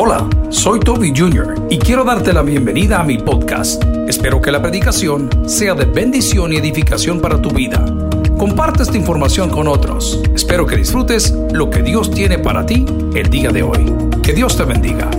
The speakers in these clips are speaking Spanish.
Hola, soy Toby Jr. y quiero darte la bienvenida a mi podcast. Espero que la predicación sea de bendición y edificación para tu vida. Comparte esta información con otros. Espero que disfrutes lo que Dios tiene para ti el día de hoy. Que Dios te bendiga.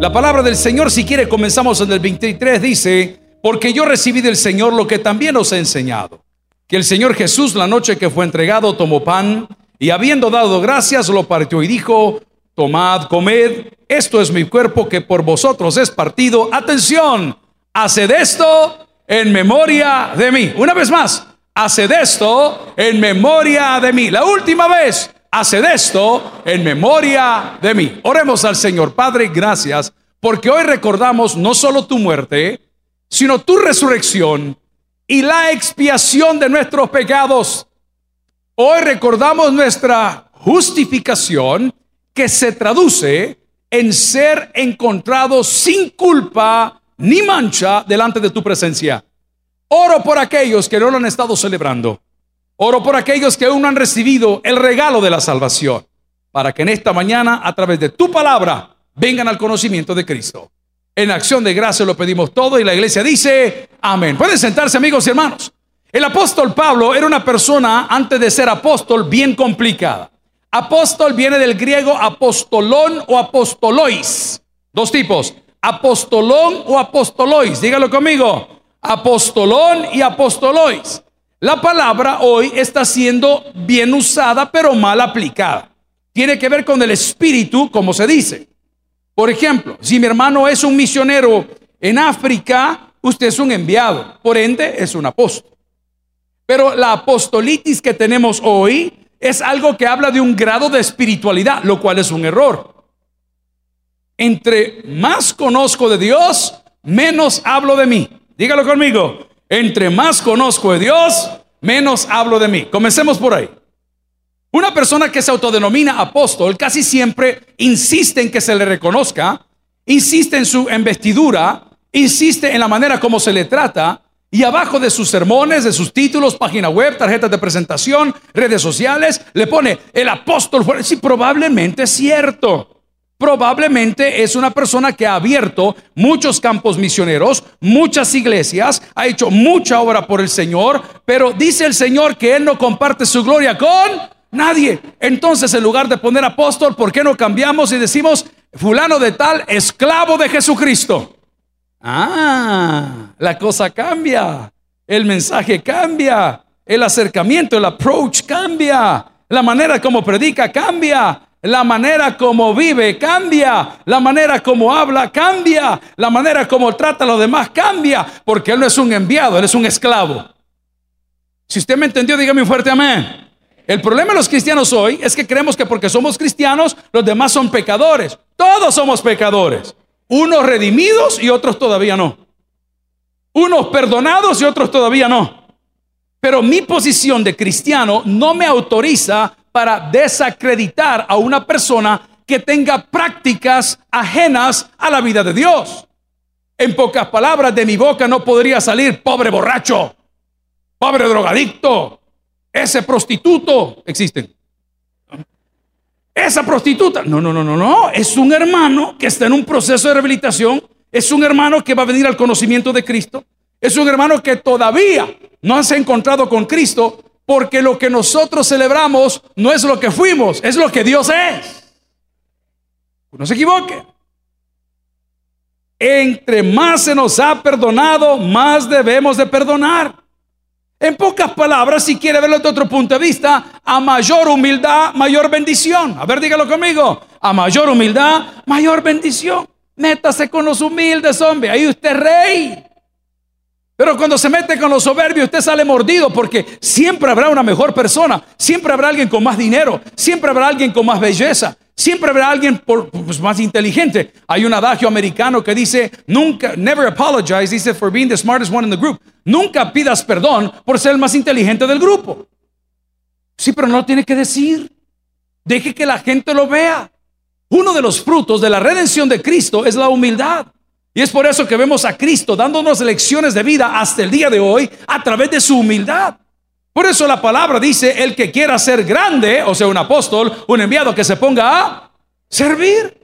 La palabra del Señor, si quiere, comenzamos en el 23, dice, porque yo recibí del Señor lo que también os he enseñado, que el Señor Jesús la noche que fue entregado tomó pan y habiendo dado gracias lo partió y dijo, tomad, comed, esto es mi cuerpo que por vosotros es partido. Atención, haced esto en memoria de mí. Una vez más, haced esto en memoria de mí. La última vez, haced esto en memoria de mí. Oremos al Señor. Padre, gracias, porque hoy recordamos no solo tu muerte, sino tu resurrección y la expiación de nuestros pecados. Hoy recordamos nuestra justificación que se traduce en ser encontrado sin culpa ni mancha delante de tu presencia. Oro por aquellos que no lo han estado celebrando. Oro por aquellos que aún no han recibido el regalo de la salvación, para que en esta mañana, a través de tu palabra, vengan al conocimiento de Cristo. En acción de gracia lo pedimos todo y la iglesia dice, amén. Pueden sentarse amigos y hermanos. El apóstol Pablo era una persona, antes de ser apóstol, bien complicada. Apóstol viene del griego apostolón o apostolois. Dos tipos, apostolón o apostolois. Dígalo conmigo, apostolón y apostolois. La palabra hoy está siendo bien usada pero mal aplicada. Tiene que ver con el espíritu, como se dice. Por ejemplo, si mi hermano es un misionero en África, usted es un enviado, por ende es un apóstol. Pero la apostolitis que tenemos hoy es algo que habla de un grado de espiritualidad, lo cual es un error. Entre más conozco de Dios, menos hablo de mí. Dígalo conmigo. Entre más conozco de Dios, menos hablo de mí. Comencemos por ahí. Una persona que se autodenomina apóstol casi siempre insiste en que se le reconozca, insiste en su investidura, insiste en la manera como se le trata, y abajo de sus sermones, de sus títulos, página web, tarjetas de presentación, redes sociales, le pone el apóstol. Sí, probablemente es cierto. Probablemente es una persona que ha abierto muchos campos misioneros, muchas iglesias, ha hecho mucha obra por el Señor, pero dice el Señor que Él no comparte su gloria con nadie. Entonces, en lugar de poner apóstol, ¿por qué no cambiamos y decimos fulano de tal, esclavo de Jesucristo? Ah, la cosa cambia, el mensaje cambia, el acercamiento, el approach cambia, la manera como predica cambia, la manera como vive cambia, la manera como habla cambia, la manera como trata a los demás cambia, porque él no es un enviado, él es un esclavo. Si usted me entendió, dígame un fuerte amén. El problema de los cristianos hoy es que creemos que porque somos cristianos, los demás son pecadores. Todos somos pecadores. Unos redimidos y otros todavía no. Unos perdonados y otros todavía no. Pero mi posición de cristiano no me autoriza para desacreditar a una persona que tenga prácticas ajenas a la vida de Dios. En pocas palabras, de mi boca no podría salir pobre borracho, pobre drogadicto, ese prostituto. Existen. Esa prostituta, no, no, no, no, no, es un hermano que está en un proceso de rehabilitación, es un hermano que va a venir al conocimiento de Cristo, es un hermano que todavía no se ha encontrado con Cristo, porque lo que nosotros celebramos no es lo que fuimos, es lo que Dios es. No se equivoque. Entre más se nos ha perdonado, más debemos de perdonar. En pocas palabras, si quiere verlo de otro punto de vista, a mayor humildad, mayor bendición. A ver, dígalo conmigo. A mayor humildad, mayor bendición. Métase con los humildes, hombre. Ahí usted es rey. Pero cuando se mete con los soberbios, usted sale mordido porque siempre habrá una mejor persona, siempre habrá alguien con más dinero, siempre habrá alguien con más belleza, siempre habrá alguien por, pues, más inteligente. Hay un adagio americano que dice, nunca, never apologize, dice, for being the smartest one in the group. Nunca pidas perdón por ser el más inteligente del grupo. Sí, pero no lo tiene que decir. Deje que la gente lo vea. Uno de los frutos de la redención de Cristo es la humildad. Y es por eso que vemos a Cristo dándonos lecciones de vida hasta el día de hoy a través de su humildad. Por eso la palabra dice, el que quiera ser grande, o sea, un apóstol, un enviado que se ponga a Servir.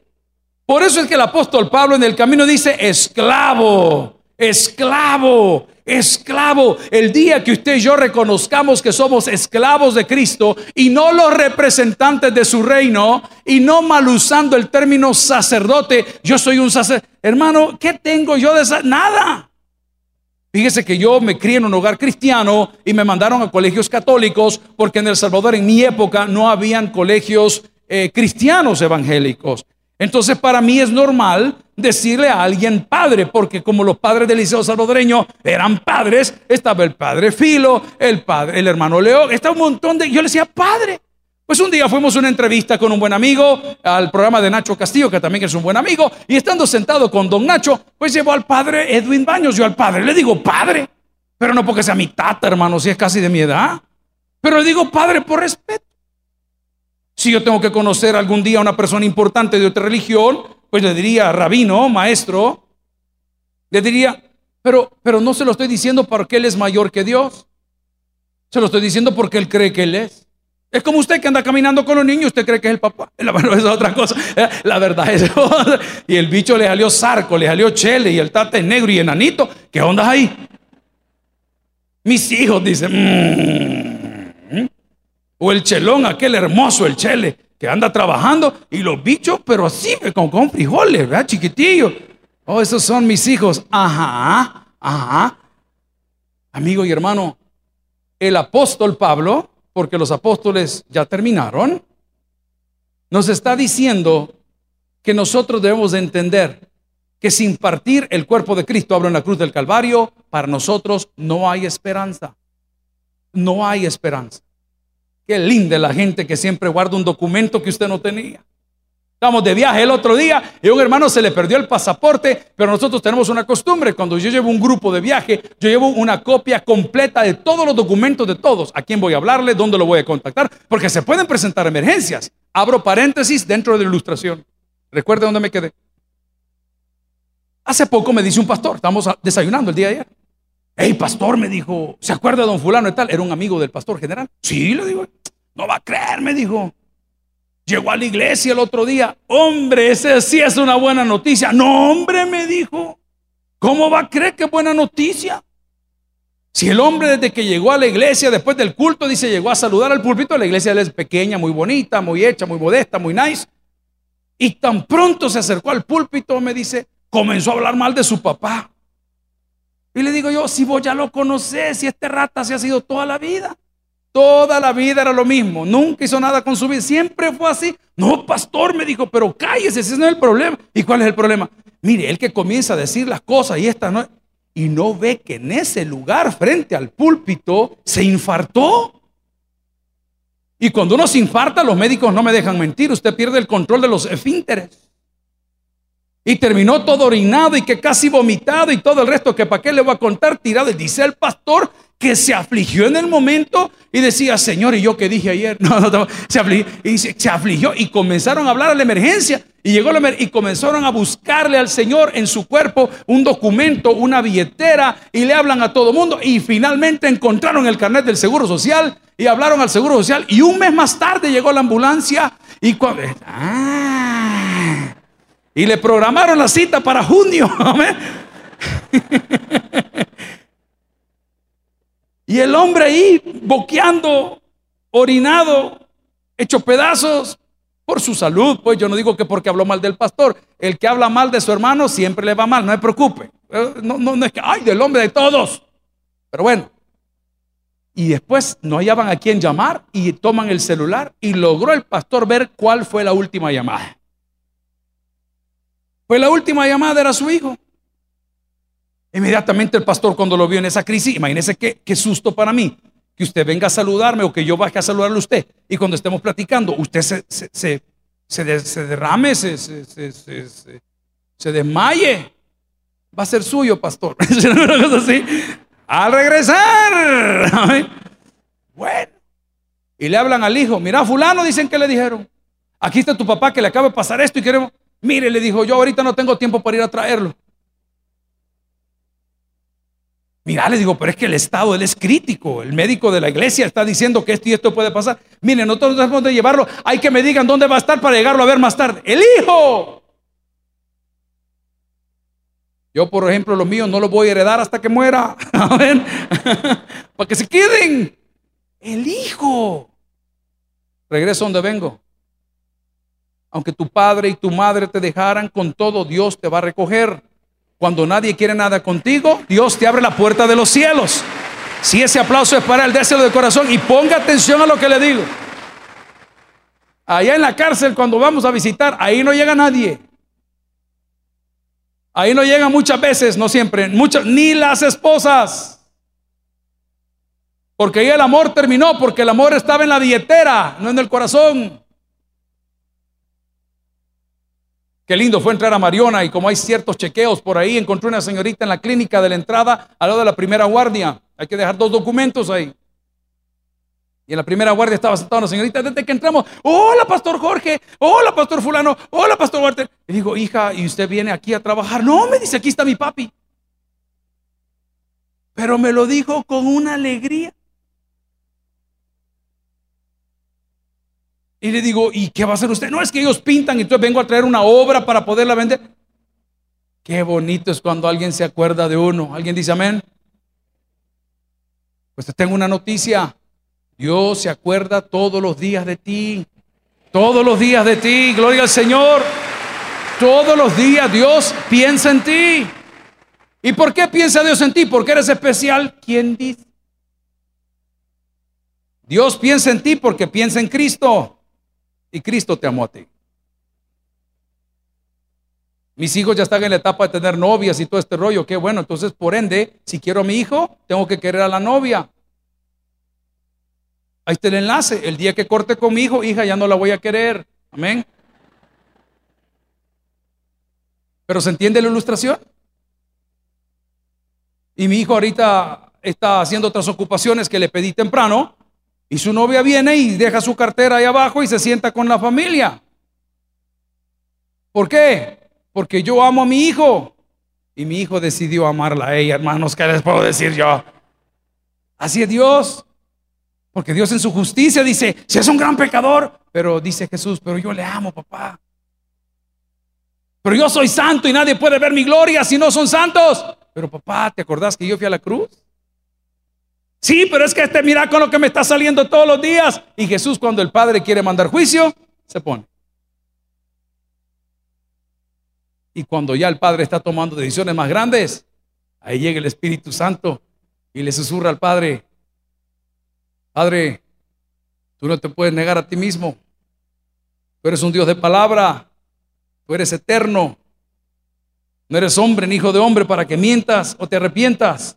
Por eso es que el apóstol Pablo en el camino dice, esclavo, esclavo, esclavo. El día que usted y yo reconozcamos que somos esclavos de Cristo y no los representantes de su reino y no mal usando el término sacerdote, yo soy un sacerdote. Hermano, ¿qué tengo yo de? Nada. Fíjese que yo me crié en un hogar cristiano y me mandaron a colegios católicos porque en El Salvador en mi época no habían colegios eh, cristianos evangélicos. Entonces para mí es normal decirle a alguien padre, porque como los padres del Liceo Salvadoreño eran padres, estaba el padre Filo, el padre, el hermano Leo, estaba un montón de, yo le decía padre. Pues un día fuimos a una entrevista con un buen amigo al programa de Nacho Castillo, que también es un buen amigo, y estando sentado con don Nacho, pues llevó al padre Edwin Baños. Yo al padre le digo padre, pero no porque sea mi tata, hermano, si es casi de mi edad, pero le digo padre por respeto. Si yo tengo que conocer algún día a una persona importante de otra religión, pues le diría rabino, maestro, le diría, pero, pero no se lo estoy diciendo porque él es mayor que Dios. Se lo estoy diciendo porque él cree que él es. Es como usted que anda caminando con los niños, usted cree que es el papá. La verdad es otra cosa. La verdad es otra. Y el bicho le salió sarco, le salió chele y el tate negro y enanito. ¿Qué onda ahí? Mis hijos dicen, mmm, o el chelón, aquel hermoso, el chele, que anda trabajando, y los bichos, pero así, con, con frijoles, ¿verdad? Chiquitillos. Oh, esos son mis hijos. Ajá, ajá. Amigo y hermano, el apóstol Pablo, porque los apóstoles ya terminaron, nos está diciendo que nosotros debemos de entender que sin partir el cuerpo de Cristo, hablo en la cruz del Calvario, para nosotros no hay esperanza. No hay esperanza. Qué linda la gente que siempre guarda un documento que usted no tenía. Estamos de viaje el otro día y a un hermano se le perdió el pasaporte, pero nosotros tenemos una costumbre. Cuando yo llevo un grupo de viaje, yo llevo una copia completa de todos los documentos de todos. ¿A quién voy a hablarle? ¿Dónde lo voy a contactar? Porque se pueden presentar emergencias. Abro paréntesis dentro de la ilustración. Recuerde dónde me quedé. Hace poco me dice un pastor, estamos desayunando el día de ayer. Hey, pastor, me dijo, ¿se acuerda de don fulano y tal? Era un amigo del pastor general. Sí, le digo, no va a creer, me dijo. Llegó a la iglesia el otro día. Hombre, ese sí es una buena noticia. No, hombre, me dijo. ¿Cómo va a creer que es buena noticia? Si el hombre desde que llegó a la iglesia, después del culto, dice, llegó a saludar al púlpito, la iglesia es pequeña, muy bonita, muy hecha, muy modesta, muy nice. Y tan pronto se acercó al púlpito, me dice, comenzó a hablar mal de su papá. Y le digo yo, si vos ya lo conocés, si este rata se ha sido toda la vida. Toda la vida era lo mismo, nunca hizo nada con su vida, siempre fue así. No, pastor, me dijo, pero cállese, ese no es el problema. ¿Y cuál es el problema? Mire, el que comienza a decir las cosas y esta no, y no ve que en ese lugar, frente al púlpito, se infartó. Y cuando uno se infarta, los médicos no me dejan mentir, usted pierde el control de los esfínteres. Y terminó todo orinado y que casi vomitado y todo el resto que para qué le voy a contar tirado. dice el pastor que se afligió en el momento y decía, Señor, ¿y yo qué dije ayer? No, no, no, se afligió y se, afligió y comenzaron a hablar a la emergencia y llegó la y comenzaron a buscarle al Señor en su cuerpo un documento, una billetera y le hablan a todo mundo y finalmente encontraron el carnet del Seguro Social y hablaron al Seguro Social y un mes más tarde llegó la ambulancia y cuando... Ah, y le programaron la cita para junio. y el hombre ahí boqueando, orinado, hecho pedazos por su salud. Pues yo no digo que porque habló mal del pastor. El que habla mal de su hermano siempre le va mal, no se preocupe. Eh, no, no, no es que, ay, del hombre de todos. Pero bueno. Y después no hallaban a quién llamar y toman el celular y logró el pastor ver cuál fue la última llamada. Pues la última llamada era su hijo. Inmediatamente el pastor cuando lo vio en esa crisis, imagínese qué, qué susto para mí, que usted venga a saludarme o que yo vaya a saludarle a usted. Y cuando estemos platicando, usted se, se, se, derrame, se, se, desmaye. Va a ser suyo, pastor. Al regresar. Bueno. Y le hablan al hijo, mira, fulano dicen que le dijeron. Aquí está tu papá que le acaba de pasar esto y queremos... Mire, le dijo, yo ahorita no tengo tiempo para ir a traerlo. Mira, les digo, pero es que el Estado, él es crítico. El médico de la iglesia está diciendo que esto y esto puede pasar. Miren, nosotros no debemos de llevarlo. Hay que me digan dónde va a estar para llegarlo a ver más tarde. El hijo. Yo, por ejemplo, los míos no los voy a heredar hasta que muera. Amén. para que se queden. El hijo. Regreso donde vengo. Aunque tu padre y tu madre te dejaran, con todo Dios te va a recoger. Cuando nadie quiere nada contigo, Dios te abre la puerta de los cielos. Si ese aplauso es para él, déselo de corazón y ponga atención a lo que le digo. Allá en la cárcel, cuando vamos a visitar, ahí no llega nadie. Ahí no llega muchas veces, no siempre, muchas, ni las esposas. Porque ahí el amor terminó, porque el amor estaba en la billetera, no en el corazón. Qué lindo fue entrar a Mariona y como hay ciertos chequeos por ahí, encontré una señorita en la clínica de la entrada al lado de la primera guardia. Hay que dejar dos documentos ahí. Y en la primera guardia estaba sentada una señorita desde que entramos. Hola, pastor Jorge. Hola, pastor fulano. Hola, pastor Walter. Y digo, hija, ¿y usted viene aquí a trabajar? No, me dice, aquí está mi papi. Pero me lo dijo con una alegría. Y le digo, ¿y qué va a hacer usted? No es que ellos pintan y entonces vengo a traer una obra para poderla vender. Qué bonito es cuando alguien se acuerda de uno. ¿Alguien dice amén? Pues te tengo una noticia. Dios se acuerda todos los días de ti. Todos los días de ti. Gloria al Señor. Todos los días Dios piensa en ti. ¿Y por qué piensa Dios en ti? Porque eres especial. ¿Quién dice? Dios piensa en ti porque piensa en Cristo. Y Cristo te amó a ti. Mis hijos ya están en la etapa de tener novias y todo este rollo. Qué bueno. Entonces, por ende, si quiero a mi hijo, tengo que querer a la novia. Ahí está el enlace. El día que corte con mi hijo, hija, ya no la voy a querer. Amén. Pero ¿se entiende la ilustración? Y mi hijo ahorita está haciendo otras ocupaciones que le pedí temprano. Y su novia viene y deja su cartera ahí abajo y se sienta con la familia. ¿Por qué? Porque yo amo a mi hijo. Y mi hijo decidió amarla a ella, hermanos. ¿Qué les puedo decir yo? Así es Dios. Porque Dios en su justicia dice, si es un gran pecador, pero dice Jesús, pero yo le amo, papá. Pero yo soy santo y nadie puede ver mi gloria si no son santos. Pero papá, ¿te acordás que yo fui a la cruz? Sí, pero es que este mira con lo que me está saliendo todos los días. Y Jesús cuando el Padre quiere mandar juicio, se pone. Y cuando ya el Padre está tomando decisiones más grandes, ahí llega el Espíritu Santo y le susurra al Padre, Padre, tú no te puedes negar a ti mismo. Tú eres un Dios de palabra, tú eres eterno. No eres hombre ni hijo de hombre para que mientas o te arrepientas.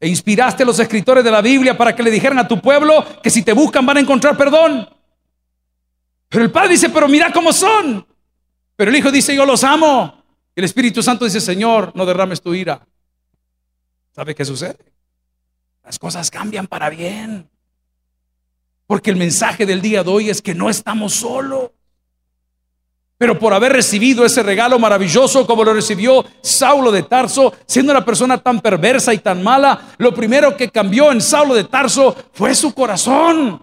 E inspiraste a los escritores de la Biblia para que le dijeran a tu pueblo que si te buscan van a encontrar perdón. Pero el Padre dice, pero mira cómo son. Pero el Hijo dice, yo los amo. Y el Espíritu Santo dice, Señor, no derrames tu ira. ¿Sabe qué sucede? Las cosas cambian para bien. Porque el mensaje del día de hoy es que no estamos solos. Pero por haber recibido ese regalo maravilloso como lo recibió Saulo de Tarso, siendo una persona tan perversa y tan mala, lo primero que cambió en Saulo de Tarso fue su corazón.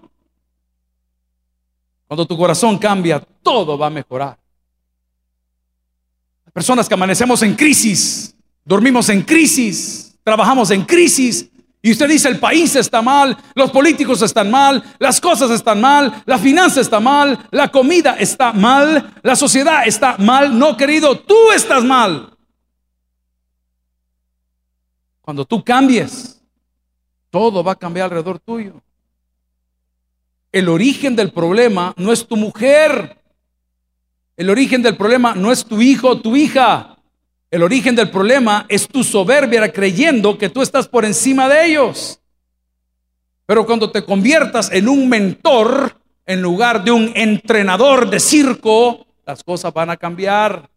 Cuando tu corazón cambia, todo va a mejorar. Personas que amanecemos en crisis, dormimos en crisis, trabajamos en crisis, y usted dice, el país está mal, los políticos están mal, las cosas están mal, la finanza está mal, la comida está mal, la sociedad está mal. No, querido, tú estás mal. Cuando tú cambies, todo va a cambiar alrededor tuyo. El origen del problema no es tu mujer. El origen del problema no es tu hijo o tu hija. El origen del problema es tu soberbia creyendo que tú estás por encima de ellos. Pero cuando te conviertas en un mentor en lugar de un entrenador de circo, las cosas van a cambiar.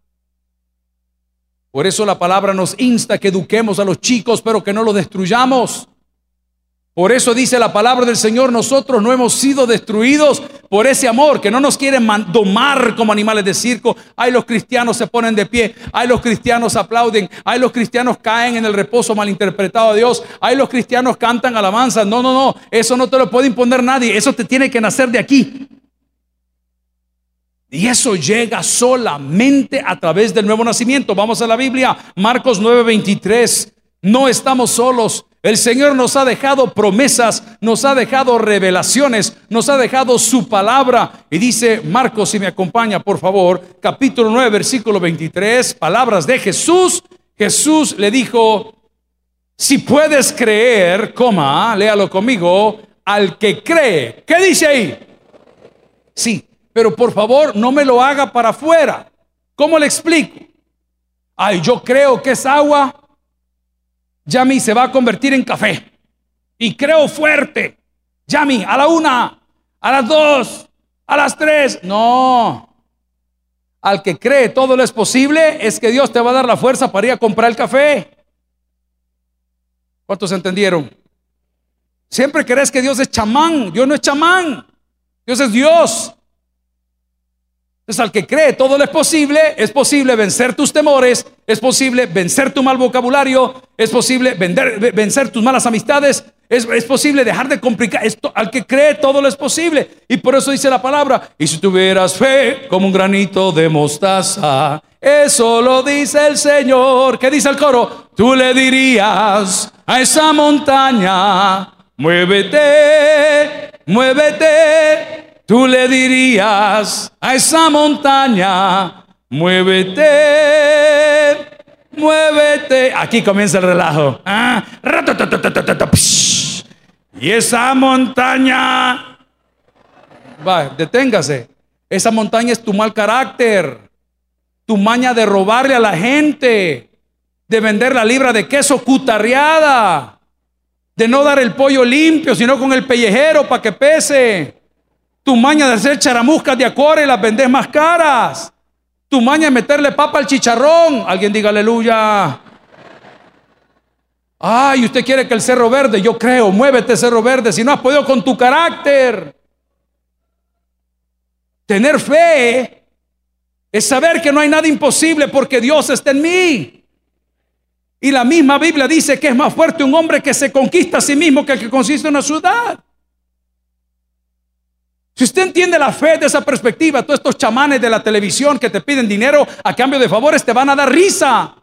Por eso la palabra nos insta que eduquemos a los chicos, pero que no los destruyamos. Por eso dice la palabra del Señor, nosotros no hemos sido destruidos por ese amor, que no nos quieren domar como animales de circo. Ay, los cristianos se ponen de pie, ay, los cristianos aplauden, ay, los cristianos caen en el reposo malinterpretado de Dios, ay, los cristianos cantan alabanza. No, no, no, eso no te lo puede imponer nadie, eso te tiene que nacer de aquí. Y eso llega solamente a través del nuevo nacimiento. Vamos a la Biblia, Marcos 9:23. No estamos solos. El Señor nos ha dejado promesas, nos ha dejado revelaciones, nos ha dejado su palabra. Y dice Marcos, si me acompaña, por favor, capítulo 9, versículo 23, palabras de Jesús. Jesús le dijo, si puedes creer, coma, léalo conmigo, al que cree. ¿Qué dice ahí? Sí, pero por favor no me lo haga para afuera. ¿Cómo le explico? Ay, yo creo que es agua. Yami se va a convertir en café. Y creo fuerte. Yami, a la una, a las dos, a las tres. No. Al que cree todo lo es posible, es que Dios te va a dar la fuerza para ir a comprar el café. ¿Cuántos entendieron? Siempre crees que Dios es chamán. Dios no es chamán. Dios es Dios. Entonces, al que cree todo lo es posible, es posible vencer tus temores, es posible vencer tu mal vocabulario, es posible vencer tus malas amistades, es, posible dejar de complicar. Esto, al que cree todo lo es posible. Y por eso dice la palabra, y si tuvieras fe como un granito de mostaza, eso lo dice el Señor. ¿Qué dice el coro? Tú le dirías a esa montaña, muévete, muévete tú le dirías a esa montaña, muévete, muévete. Aquí comienza el relajo. Ah, y esa montaña, va, deténgase. Esa montaña es tu mal carácter, tu maña de robarle a la gente, de vender la libra de queso cutarreada, de no dar el pollo limpio, sino con el pellejero para que pese tu maña de hacer charamuscas de acore las vendes más caras. Tu maña de meterle papa al chicharrón. Alguien diga aleluya. Ay, usted quiere que el cerro verde, yo creo, muévete cerro verde, si no has podido con tu carácter. Tener fe es saber que no hay nada imposible porque Dios está en mí. Y la misma Biblia dice que es más fuerte un hombre que se conquista a sí mismo que el que consiste en una ciudad. Si usted entiende la fe de esa perspectiva, todos estos chamanes de la televisión que te piden dinero a cambio de favores te van a dar risa.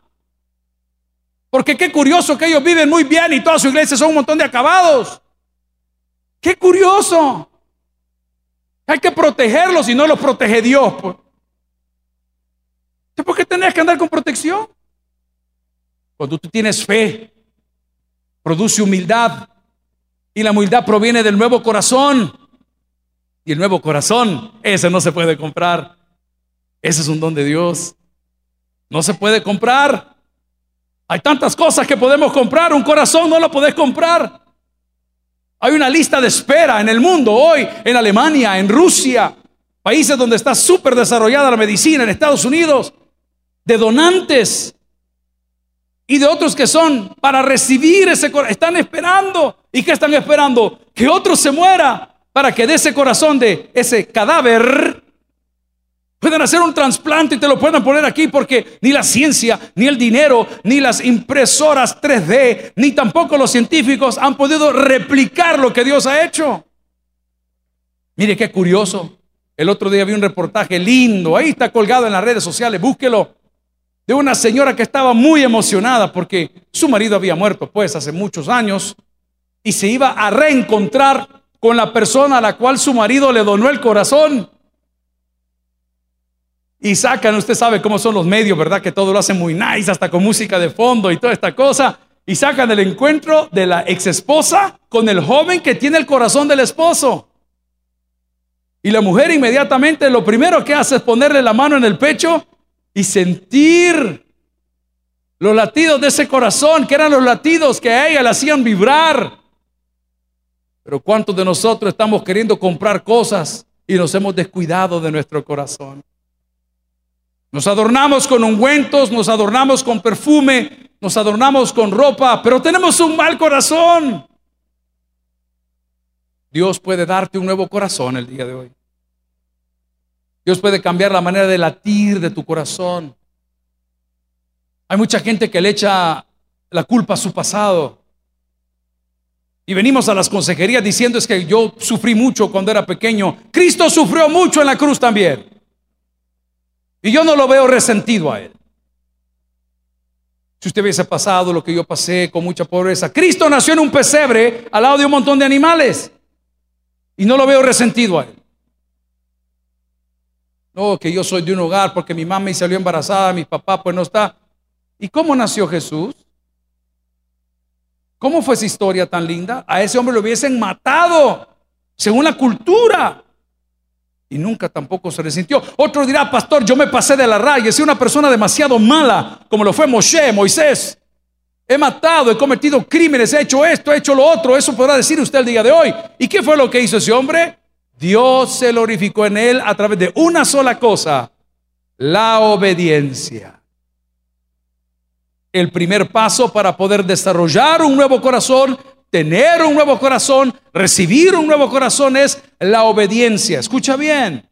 Porque qué curioso que ellos viven muy bien y toda su iglesia son un montón de acabados. Qué curioso. Hay que protegerlos y no los protege Dios. Pues. ¿Por qué tenés que andar con protección? Cuando tú tienes fe, produce humildad. Y la humildad proviene del nuevo corazón. Y el nuevo corazón, ese no se puede comprar. Ese es un don de Dios. No se puede comprar. Hay tantas cosas que podemos comprar. Un corazón no lo podés comprar. Hay una lista de espera en el mundo hoy, en Alemania, en Rusia, países donde está súper desarrollada la medicina, en Estados Unidos, de donantes y de otros que son para recibir ese corazón. Están esperando. ¿Y qué están esperando? Que otro se muera para que de ese corazón, de ese cadáver, puedan hacer un trasplante y te lo puedan poner aquí porque ni la ciencia, ni el dinero, ni las impresoras 3D, ni tampoco los científicos han podido replicar lo que Dios ha hecho. Mire qué curioso. El otro día vi un reportaje lindo, ahí está colgado en las redes sociales, búsquelo, de una señora que estaba muy emocionada porque su marido había muerto pues hace muchos años y se iba a reencontrar con la persona a la cual su marido le donó el corazón. Y sacan, usted sabe cómo son los medios, ¿verdad? Que todo lo hacen muy nice, hasta con música de fondo y toda esta cosa. Y sacan el encuentro de la ex esposa con el joven que tiene el corazón del esposo. Y la mujer inmediatamente lo primero que hace es ponerle la mano en el pecho y sentir los latidos de ese corazón, que eran los latidos que a ella le hacían vibrar. Pero ¿cuántos de nosotros estamos queriendo comprar cosas y nos hemos descuidado de nuestro corazón? Nos adornamos con ungüentos, nos adornamos con perfume, nos adornamos con ropa, pero tenemos un mal corazón. Dios puede darte un nuevo corazón el día de hoy. Dios puede cambiar la manera de latir de tu corazón. Hay mucha gente que le echa la culpa a su pasado. Y venimos a las consejerías diciendo es que yo sufrí mucho cuando era pequeño. Cristo sufrió mucho en la cruz también. Y yo no lo veo resentido a él. Si usted hubiese pasado lo que yo pasé con mucha pobreza. Cristo nació en un pesebre al lado de un montón de animales. Y no lo veo resentido a él. No, que yo soy de un hogar porque mi mamá me salió embarazada, mi papá pues no está. ¿Y cómo nació Jesús? ¿Cómo fue esa historia tan linda? A ese hombre lo hubiesen matado, según la cultura. Y nunca tampoco se resintió. Otro dirá, pastor, yo me pasé de la raya, soy una persona demasiado mala, como lo fue Moshe, Moisés. He matado, he cometido crímenes, he hecho esto, he hecho lo otro. Eso podrá decir usted el día de hoy. ¿Y qué fue lo que hizo ese hombre? Dios se glorificó en él a través de una sola cosa, la obediencia. El primer paso para poder desarrollar un nuevo corazón, tener un nuevo corazón, recibir un nuevo corazón es la obediencia. Escucha bien.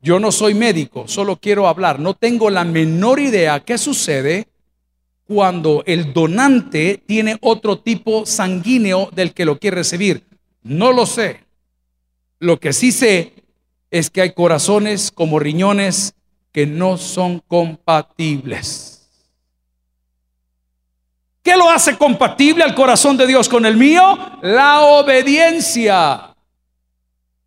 Yo no soy médico, solo quiero hablar. No tengo la menor idea qué sucede cuando el donante tiene otro tipo sanguíneo del que lo quiere recibir. No lo sé. Lo que sí sé es que hay corazones como riñones que no son compatibles. ¿Qué lo hace compatible al corazón de Dios con el mío? La obediencia.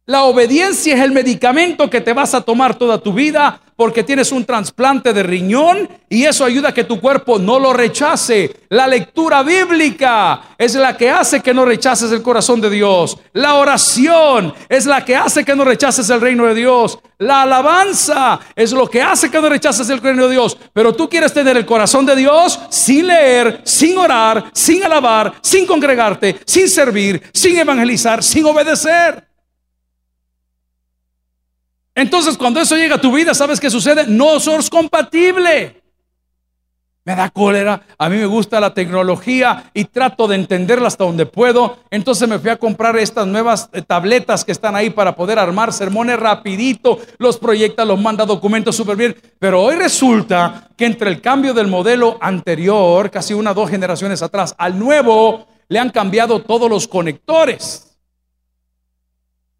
La obediencia es el medicamento que te vas a tomar toda tu vida porque tienes un trasplante de riñón y eso ayuda a que tu cuerpo no lo rechace. La lectura bíblica es la que hace que no rechaces el corazón de Dios. La oración es la que hace que no rechaces el reino de Dios. La alabanza es lo que hace que no rechaces el reino de Dios. Pero tú quieres tener el corazón de Dios sin leer, sin orar, sin alabar, sin congregarte, sin servir, sin evangelizar, sin obedecer. Entonces, cuando eso llega a tu vida, ¿sabes qué sucede? No sos compatible. Me da cólera, a mí me gusta la tecnología y trato de entenderla hasta donde puedo. Entonces me fui a comprar estas nuevas eh, tabletas que están ahí para poder armar sermones rapidito, los proyecta, los manda documentos súper bien. Pero hoy resulta que entre el cambio del modelo anterior, casi una o dos generaciones atrás, al nuevo, le han cambiado todos los conectores.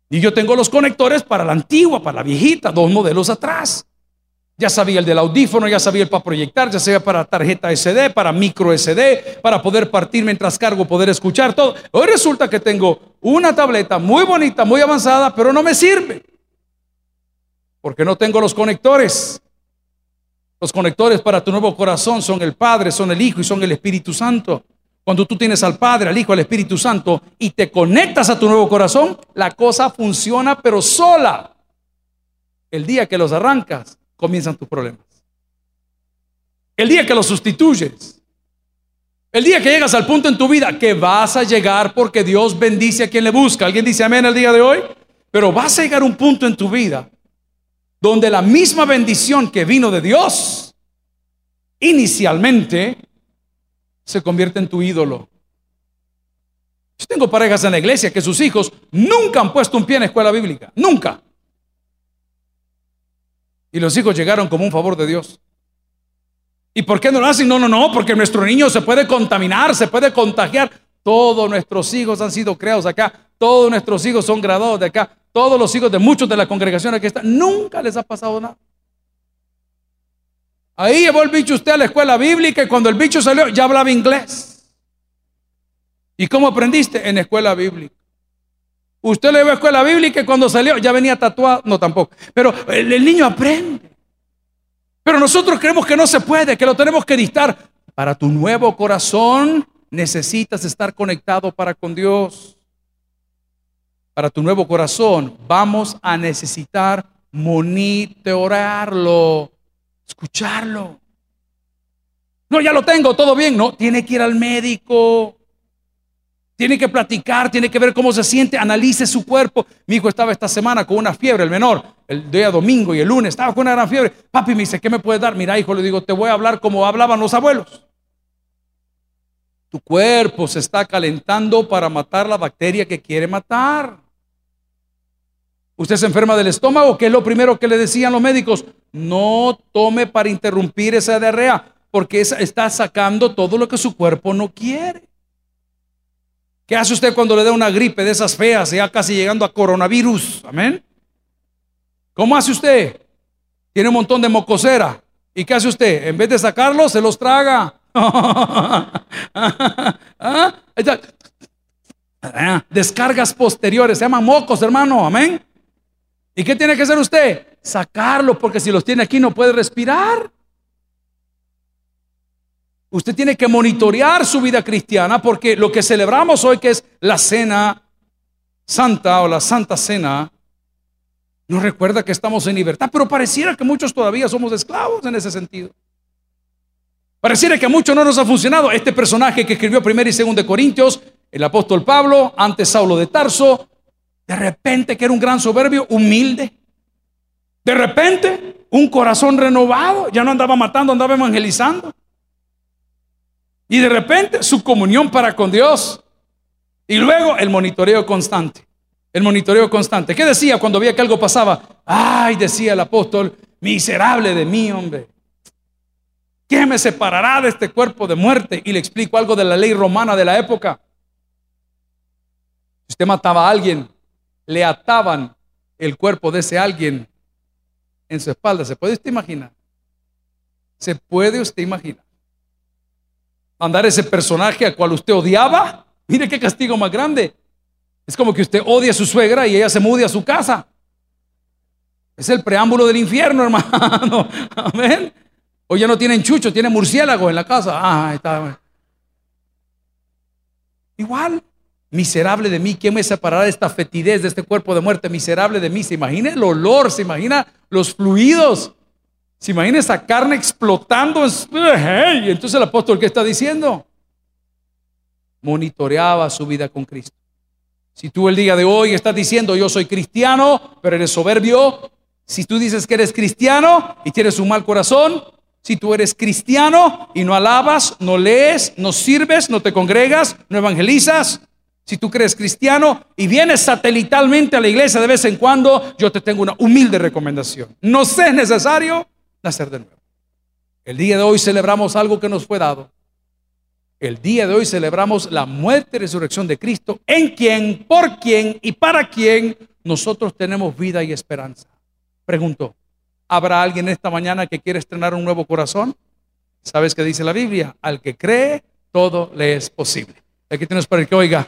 Y yo tengo los conectores para la antigua, para la viejita, dos modelos atrás. Ya sabía el del audífono, ya sabía el para proyectar, ya sabía para tarjeta SD, para micro SD, para poder partir mientras cargo, poder escuchar todo. Hoy resulta que tengo una tableta muy bonita, muy avanzada, pero no me sirve. Porque no tengo los conectores. Los conectores para tu nuevo corazón son el Padre, son el Hijo y son el Espíritu Santo. Cuando tú tienes al Padre, al Hijo, al Espíritu Santo y te conectas a tu nuevo corazón, la cosa funciona pero sola. El día que los arrancas, comienzan tus problemas. El día que los sustituyes. El día que llegas al punto en tu vida que vas a llegar porque Dios bendice a quien le busca. ¿Alguien dice amén el día de hoy? Pero vas a llegar a un punto en tu vida donde la misma bendición que vino de Dios inicialmente se convierte en tu ídolo. Yo tengo parejas en la iglesia que sus hijos nunca han puesto un pie en escuela bíblica, nunca. Y los hijos llegaron como un favor de Dios. ¿Y por qué no lo hacen? No, no, no, porque nuestro niño se puede contaminar, se puede contagiar. Todos nuestros hijos han sido creados acá, todos nuestros hijos son graduados de acá, todos los hijos de muchos de la congregación aquí están, nunca les ha pasado nada. Ahí llevó el bicho usted a la escuela bíblica y cuando el bicho salió ya hablaba inglés. ¿Y cómo aprendiste? En la escuela bíblica. Usted le llevó a escuela bíblica y cuando salió ya venía tatuado. No, tampoco. Pero el, niño aprende. Pero nosotros creemos que no se puede, que lo tenemos que dictar. Para tu nuevo corazón necesitas estar conectado para con Dios. Para tu nuevo corazón vamos a necesitar monitorearlo escucharlo. No, ya lo tengo, todo bien. No, tiene que ir al médico. Tiene que platicar, tiene que ver cómo se siente, analice su cuerpo. Mi hijo estaba esta semana con una fiebre, el menor, el día domingo y el lunes estaba con una gran fiebre. Papi me dice, ¿qué me puedes dar? Mira, hijo, le digo, te voy a hablar como hablaban los abuelos. Tu cuerpo se está calentando para matar la bacteria que quiere matar. Usted se enferma del estómago, ¿qué es lo primero que le decían los médicos? No tome para interrumpir esa diarrea, porque está sacando todo lo que su cuerpo no quiere. ¿Qué hace usted cuando le da una gripe de esas feas, ya casi llegando a coronavirus? Amén. ¿Cómo hace usted? Tiene un montón de mocosera. ¿Y qué hace usted? En vez de sacarlos, se los traga. ¿Ah? Descargas posteriores, se llaman mocos, hermano. Amén. ¿Y qué tiene que hacer usted? Sacarlos, porque si los tiene aquí no puede respirar. Usted tiene que monitorear su vida cristiana porque lo que celebramos hoy, que es la cena santa o la santa cena, nos recuerda que estamos en libertad, pero pareciera que muchos todavía somos esclavos en ese sentido. Pareciera que a muchos no nos ha funcionado. Este personaje que escribió primero y segundo Corintios, el apóstol Pablo, antes Saulo de Tarso, de repente que era un gran soberbio, humilde. De repente, un corazón renovado, ya no andaba matando, andaba evangelizando. Y de repente su comunión para con Dios. Y luego el monitoreo constante. El monitoreo constante. ¿Qué decía cuando veía que algo pasaba? Ay, decía el apóstol, miserable de mí, hombre. ¿Quién me separará de este cuerpo de muerte? Y le explico algo de la ley romana de la época. Si usted mataba a alguien, le ataban el cuerpo de ese alguien en su espalda. ¿Se puede usted imaginar? ¿Se puede usted imaginar? Andar ese personaje al cual usted odiaba. Mire qué castigo más grande. Es como que usted odia a su suegra y ella se mude a su casa. Es el preámbulo del infierno, hermano. Amén. O ya no tienen chucho, tienen murciélago en la casa. Ah, está. Igual. Miserable de mí, ¿quién me separará de esta fetidez, de este cuerpo de muerte? Miserable de mí. ¿Se imagina el olor? ¿Se imagina los fluidos? ¿Se imagina esa carne explotando? Y entonces el apóstol, ¿qué está diciendo? Monitoreaba su vida con Cristo. Si tú el día de hoy estás diciendo yo soy cristiano, pero eres soberbio, si tú dices que eres cristiano y tienes un mal corazón, si tú eres cristiano y no alabas, no lees, no sirves, no te congregas, no evangelizas, si tú crees cristiano y vienes satelitalmente a la iglesia de vez en cuando, yo te tengo una humilde recomendación. No es necesario nacer de nuevo. El día de hoy celebramos algo que nos fue dado. El día de hoy celebramos la muerte y resurrección de Cristo, en quien, por quien y para quien nosotros tenemos vida y esperanza. Pregunto, ¿habrá alguien esta mañana que quiere estrenar un nuevo corazón? ¿Sabes qué dice la Biblia? Al que cree, todo le es posible. Aquí tienes para el que oiga.